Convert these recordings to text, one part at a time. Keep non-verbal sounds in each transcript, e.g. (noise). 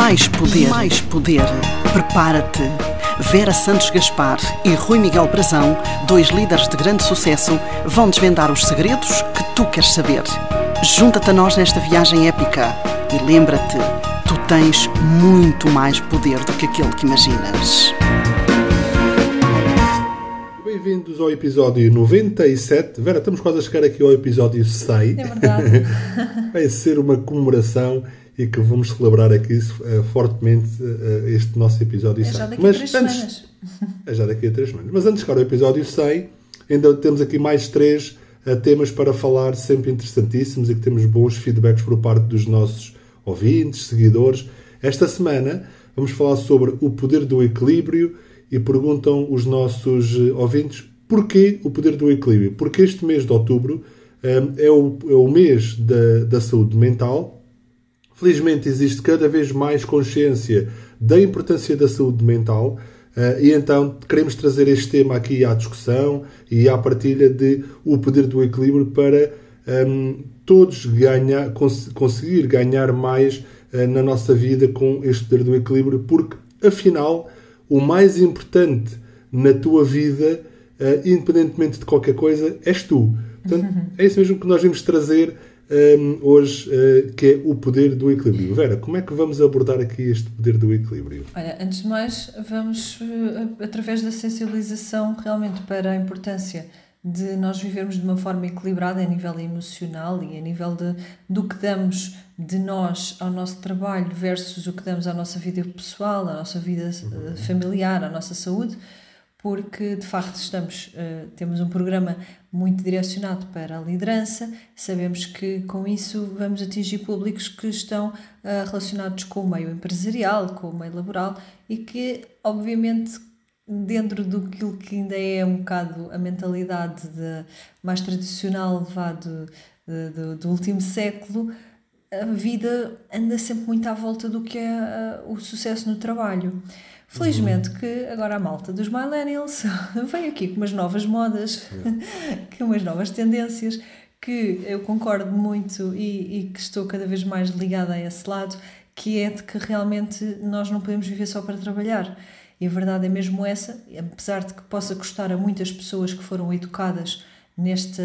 Mais poder. Mais poder. Prepara-te. Vera Santos Gaspar e Rui Miguel Brazão, dois líderes de grande sucesso, vão desvendar os segredos que tu queres saber. Junta-te a nós nesta viagem épica e lembra-te, tu tens muito mais poder do que aquele que imaginas. Bem-vindos ao episódio 97. Vera, estamos quase a chegar aqui ao episódio 100. É verdade. (laughs) Vai ser uma comemoração e que vamos celebrar aqui uh, fortemente uh, este nosso episódio É 100. já daqui Mas a três antes- semanas. É já daqui a três semanas. Mas antes de chegar ao episódio 100, ainda temos aqui mais três uh, temas para falar, sempre interessantíssimos e que temos bons feedbacks por parte dos nossos ouvintes, seguidores. Esta semana vamos falar sobre o poder do equilíbrio e perguntam os nossos ouvintes porquê o poder do equilíbrio? Porque este mês de outubro um, é, o, é o mês da, da saúde mental Felizmente existe cada vez mais consciência da importância da saúde mental eh, e então queremos trazer este tema aqui à discussão e à partilha de o poder do equilíbrio para ehm, todos ganhar, cons- conseguir ganhar mais eh, na nossa vida com este poder do equilíbrio, porque afinal o mais importante na tua vida, eh, independentemente de qualquer coisa, és tu. Portanto, (laughs) é isso mesmo que nós vamos trazer um, hoje, uh, que é o poder do equilíbrio. Vera, como é que vamos abordar aqui este poder do equilíbrio? Olha, antes de mais, vamos, eh, através da sensibilização, realmente para a importância de nós vivermos de uma forma equilibrada a nível emocional e a nível de, do que damos de nós ao nosso trabalho versus o que damos à nossa vida pessoal, à nossa vida eh, familiar, à nossa saúde, porque de facto estamos, temos um programa muito direcionado para a liderança, sabemos que com isso vamos atingir públicos que estão eh, relacionados com o meio empresarial, com o meio laboral e que obviamente dentro do que ainda é um bocado a mentalidade de- mais tradicional levado do, do último século, a vida anda sempre muito à volta do que é ah, o sucesso no trabalho. Felizmente que agora a malta dos millennials (laughs) vem aqui com umas novas modas, (laughs) com umas novas tendências, que eu concordo muito e, e que estou cada vez mais ligada a esse lado, que é de que realmente nós não podemos viver só para trabalhar. E a verdade é mesmo essa, apesar de que possa custar a muitas pessoas que foram educadas neste,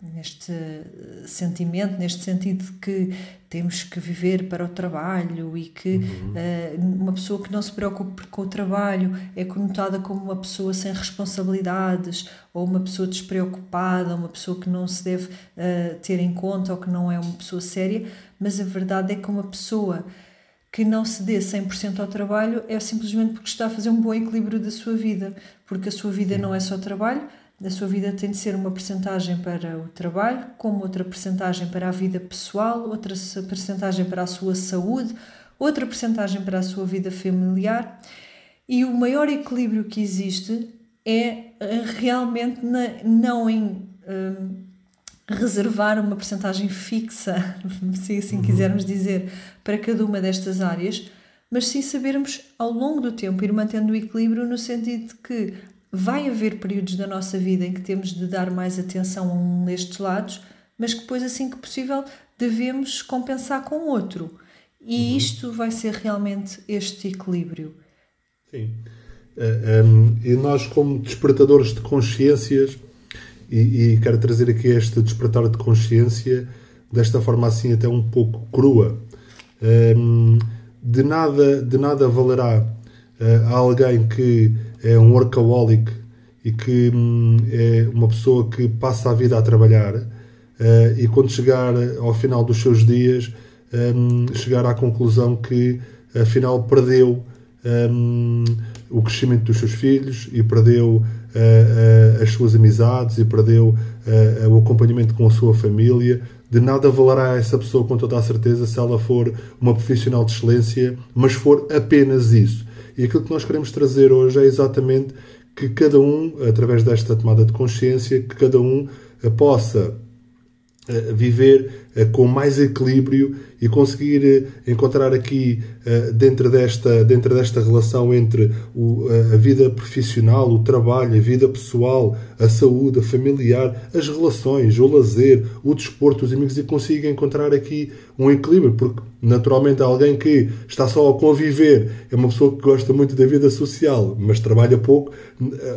neste eh, sentimento, neste sentido de que temos que viver para o trabalho e que eh, uma pessoa que não se preocupe com o trabalho é conotada como uma pessoa sem responsabilidades ou uma pessoa despreocupada, uma pessoa que não se deve eh, ter em conta ou que não é uma pessoa séria, mas a verdade é que uma pessoa que não se dê 100% ao trabalho é simplesmente porque está a fazer um bom equilíbrio da sua vida, porque a sua vida não é só trabalho, a sua vida tem de ser uma percentagem para o trabalho, como outra percentagem para a vida pessoal, outra percentagem para a sua saúde, outra percentagem para a sua vida familiar. E o maior equilíbrio que existe é eh, realmente na- não em hum, reservar uma percentagem fixa, (laughs) se assim quisermos dizer, para cada uma destas áreas, mas sim sabermos ao longo do tempo ir mantendo o equilíbrio no sentido de que vai haver períodos da nossa vida em que temos de dar mais atenção a um destes lados, mas que depois, assim que possível, devemos compensar com o outro. E isto vai ser realmente este equilíbrio. Sim. Eh, um, e nós, como despertadores de consciências, e, e quero trazer aqui este despertar de consciência desta forma assim até um pouco crua, um, de nada, de nada valerá eh, a alguém que é um workaholic e que hum, é uma pessoa que passa a vida a trabalhar eh, e quando chegar ao final dos seus dias hum, chegar à conclusão que afinal perdeu hum, o crescimento dos seus filhos e perdeu eh, eh, as suas amizades e perdeu eh, o acompanhamento com a sua família. De nada valerá essa pessoa, com toda a certeza, se ela for uma profissional de excelência, mas for apenas isso. E aquilo que nós queremos trazer hoje é exatamente que cada um, através desta tomada de consciência, que cada um eh, possa eh, viver com mais equilíbrio e conseguir encontrar aqui dentro desta, dentro desta relação entre a vida profissional, o trabalho, a vida pessoal, a saúde, a familiar, as relações, o lazer, o desporto, os amigos e consiga encontrar aqui um equilíbrio, porque naturalmente alguém que está só a conviver é uma pessoa que gosta muito da vida social, mas trabalha pouco,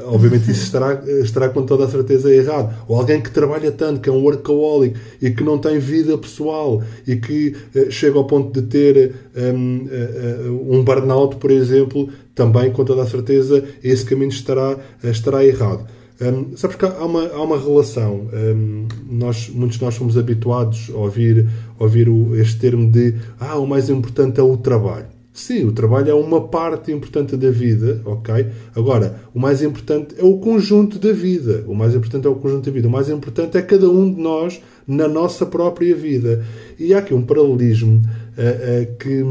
obviamente isso estará, estará com toda a certeza errado. Ou alguém que trabalha tanto, que é um workaholic e que não tem vida pessoal e que chega ao ponto de ter um, uh, um burnout, por exemplo, também com toda a certeza esse caminho estará, estará errado. Um, sabes que há uma, há uma relação. Um, nós, muitos de nós somos habituados a ouvir, a ouvir o, este termo de ah, o mais importante é o trabalho. Sim, o trabalho é uma parte importante da vida, ok? Agora, o mais importante é o conjunto da vida. O mais importante é o conjunto da vida. O mais importante é cada um de nós na nossa própria vida. E há aqui um paralelismo uh, uh, que,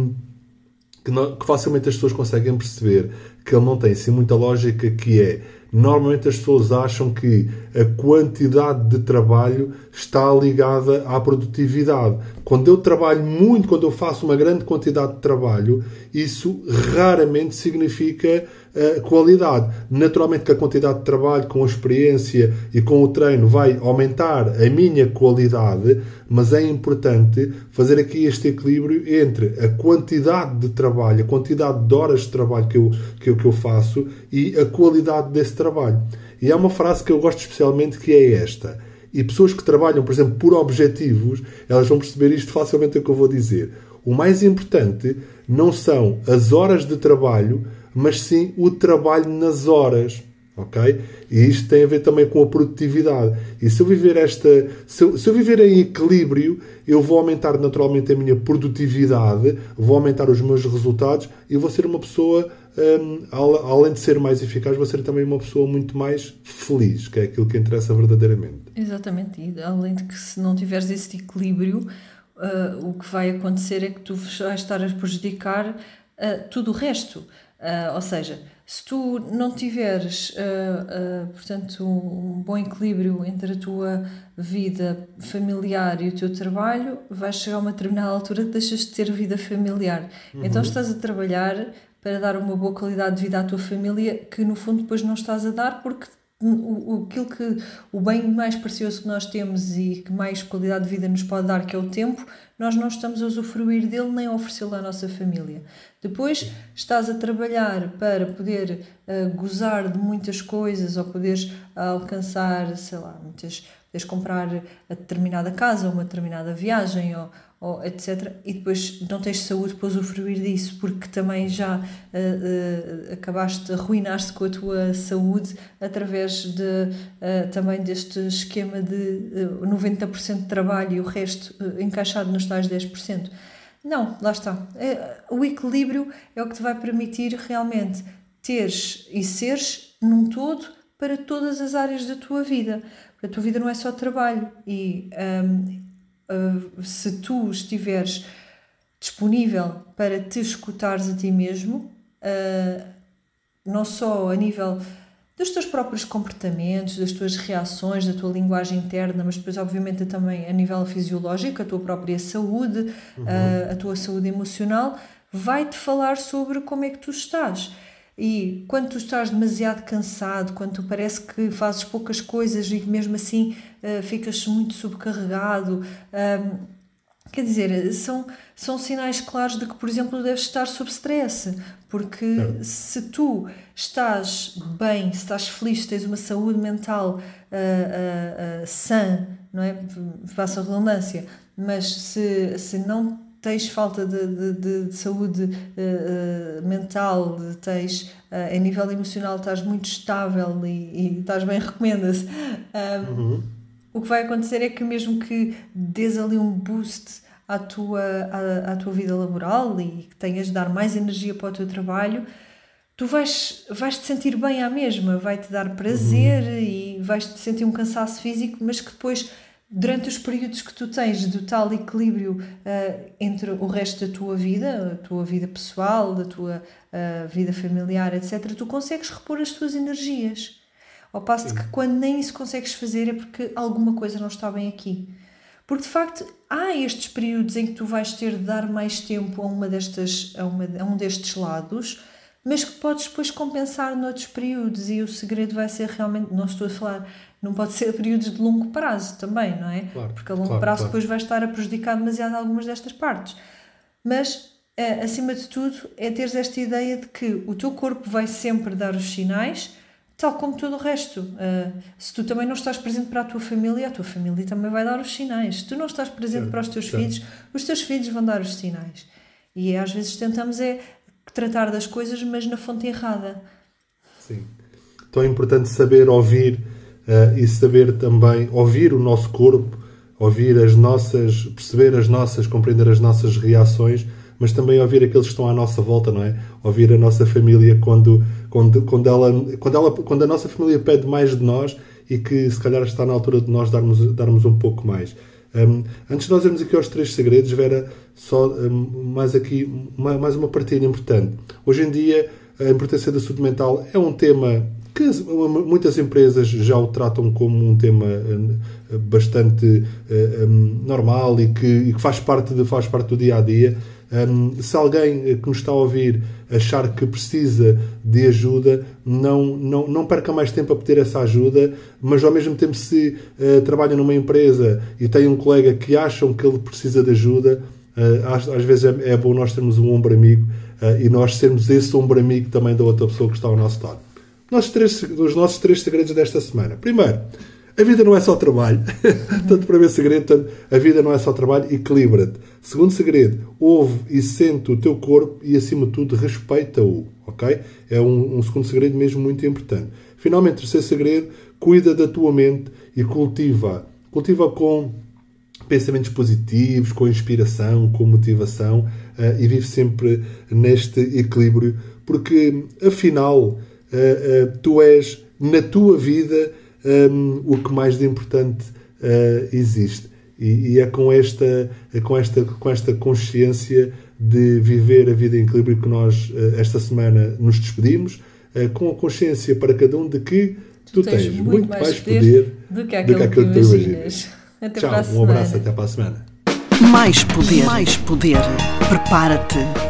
que, não, que facilmente as pessoas conseguem perceber que ele não tem assim muita lógica, que é Normalmente as pessoas acham que a quantidade de trabalho está ligada à produtividade. Quando eu trabalho muito, quando eu faço uma grande quantidade de trabalho, isso raramente significa qualidade. Naturalmente que a quantidade de trabalho com a experiência e com o treino vai aumentar a minha qualidade, mas é importante fazer aqui este equilíbrio entre a quantidade de trabalho, a quantidade de horas de trabalho que eu, que eu, que eu faço e a qualidade desse trabalho. E há uma frase que eu gosto especialmente que é esta. E pessoas que trabalham, por exemplo, por objetivos, elas vão perceber isto facilmente o que eu vou dizer. O mais importante não são as horas de trabalho, mas sim o trabalho nas horas. Ok? E isto tem a ver também com a produtividade. E se eu viver esta, se eu, se eu, viver em equilíbrio, eu vou aumentar naturalmente a minha produtividade, vou aumentar os meus resultados e vou ser uma pessoa, um, além de ser mais eficaz, vou ser também uma pessoa muito mais feliz, que é aquilo que interessa verdadeiramente. Exatamente. E além de que se não tiveres esse equilíbrio, uh, o que vai acontecer é que tu vais estar a prejudicar uh, tudo o resto. Uh, ou seja, se tu não tiveres, uh, uh, portanto, um bom equilíbrio entre a tua vida familiar e o teu trabalho, vais chegar a uma determinada altura que deixas de ter vida familiar. Uhum. Então estás a trabalhar para dar uma boa qualidade de vida à tua família que no fundo depois não estás a dar porque o, aquilo que o bem mais precioso que nós temos e que mais qualidade de vida nos pode dar, que é o tempo, nós não estamos a usufruir dele nem a oferecê-lo à nossa família. Depois estás a trabalhar para poder uh, gozar de muitas coisas ou poderes alcançar, sei lá, muitas, poderes comprar a determinada casa, uma determinada viagem ou, ou etc. E depois não tens saúde para usufruir disso, porque também já uh, uh, acabaste, arruinaste com a tua saúde através de, uh, também deste esquema de 90% de trabalho e o resto encaixado nos tais 10%. Não, lá está. É, o equilíbrio é o que te vai permitir realmente teres e seres num todo para todas as áreas da tua vida. A tua vida não é só trabalho e um, uh, se tu estiveres disponível para te escutares a ti mesmo, uh, não só a nível dos teus próprios comportamentos, das tuas reações, da tua linguagem interna, mas depois, obviamente, também a nível fisiológico, a tua própria saúde, uhum. a, a tua saúde emocional, vai-te falar sobre como é que tu estás. E quando tu estás demasiado cansado, quando tu parece que fazes poucas coisas e mesmo assim uh, ficas muito subcarregado, uh, quer dizer, são, são sinais claros de que, por exemplo, deves estar sob stress. Porque é. se tu estás bem, se estás feliz, tens uma saúde mental uh, sã, não é? Faço a redundância, mas se, se não tens falta de, de, de saúde uh, mental, de tens uh, a nível emocional estás muito estável e, e estás bem, recomenda-se. Um, uhum. O que vai acontecer é que mesmo que dês ali um boost à tua, à, à tua vida laboral e que tenhas de dar mais energia para o teu trabalho, tu vais, vais te sentir bem à mesma, vai-te dar prazer uhum. e vais te sentir um cansaço físico, mas que depois durante os períodos que tu tens do tal equilíbrio uh, entre o resto da tua vida, a tua vida pessoal, da tua uh, vida familiar, etc., tu consegues repor as tuas energias. Ao passo de que quando nem isso consegues fazer é porque alguma coisa não está bem aqui. Porque de facto há estes períodos em que tu vais ter de dar mais tempo a, uma destas, a, uma, a um destes lados, mas que podes depois compensar noutros períodos e o segredo vai ser realmente, não estou a falar, não pode ser períodos de longo prazo também, não é? Claro, Porque a longo claro, prazo claro. depois vai estar a prejudicar demasiado algumas destas partes. Mas, eh, acima de tudo, é teres esta ideia de que o teu corpo vai sempre dar os sinais, tal como todo o resto. Eh, se tu também não estás presente para a tua família, a tua família também vai dar os sinais. Se tu não estás presente para os teus filhos, os teus filhos vão dar os sinais. E às vezes tentamos é tratar das coisas, mas na fonte errada. Sim. Então é importante saber ouvir eh, e saber também ouvir o nosso corpo, ouvir as nossas, perceber as nossas, compreender as nossas reações, mas também ouvir aqueles que estão à nossa volta, não é? Ouvir a nossa família quando, quando, quando, ela, quando, ela, quando a nossa família pede mais de nós e que se calhar está na altura de nós darmos, darmos um pouco mais. Um, antes de nós irmos aqui aos três segredos, Vera, só um, mais aqui uma, mais uma partilha importante. Hoje em dia, a importância da saúde mental é um tema que as- muitas empresas já o tratam como um tema eh, bastante eh, um, normal e que, faz, parte de, faz parte do dia a dia. Um, se alguém eh, que nos está a ouvir achar que precisa de ajuda, não, não, não perca mais tempo a pedir essa ajuda, mas ao mesmo tempo, se eh, trabalha numa empresa e tem um colega que acham que ele precisa de ajuda, eh, às, às vezes é, é bom nós termos um ombro amigo eh, e nós sermos esse ombro amigo também da outra pessoa que está ao nosso lado. Nossos três, os nossos três segredos desta semana. Primeiro, a vida não é só trabalho. (laughs) Tanto para ver segredo, tanto, a vida não é só trabalho, equilibra-te. Segundo segredo, ouve e sente o teu corpo e, acima de tudo, respeita-o. Ok? É um, um segundo segredo mesmo muito importante. Finalmente, terceiro segredo, cuida da tua mente e cultiva. Cultiva com pensamentos positivos, com inspiração, com motivação eh, e vive sempre neste equilíbrio, porque afinal eh, tu és na tua vida um, o que mais de importante eh, existe. E, e é com esta, é com, esta, com esta consciência de viver a vida em equilíbrio que nós, esta semana, nos despedimos, com a consciência para cada um de que tu, tens, muito mais poder do que aquilo que, tu imaginas. (laughs) Até Tchau, para a um semana. abraço, até para a semana. Mais poder, mais poder. Prepara-te.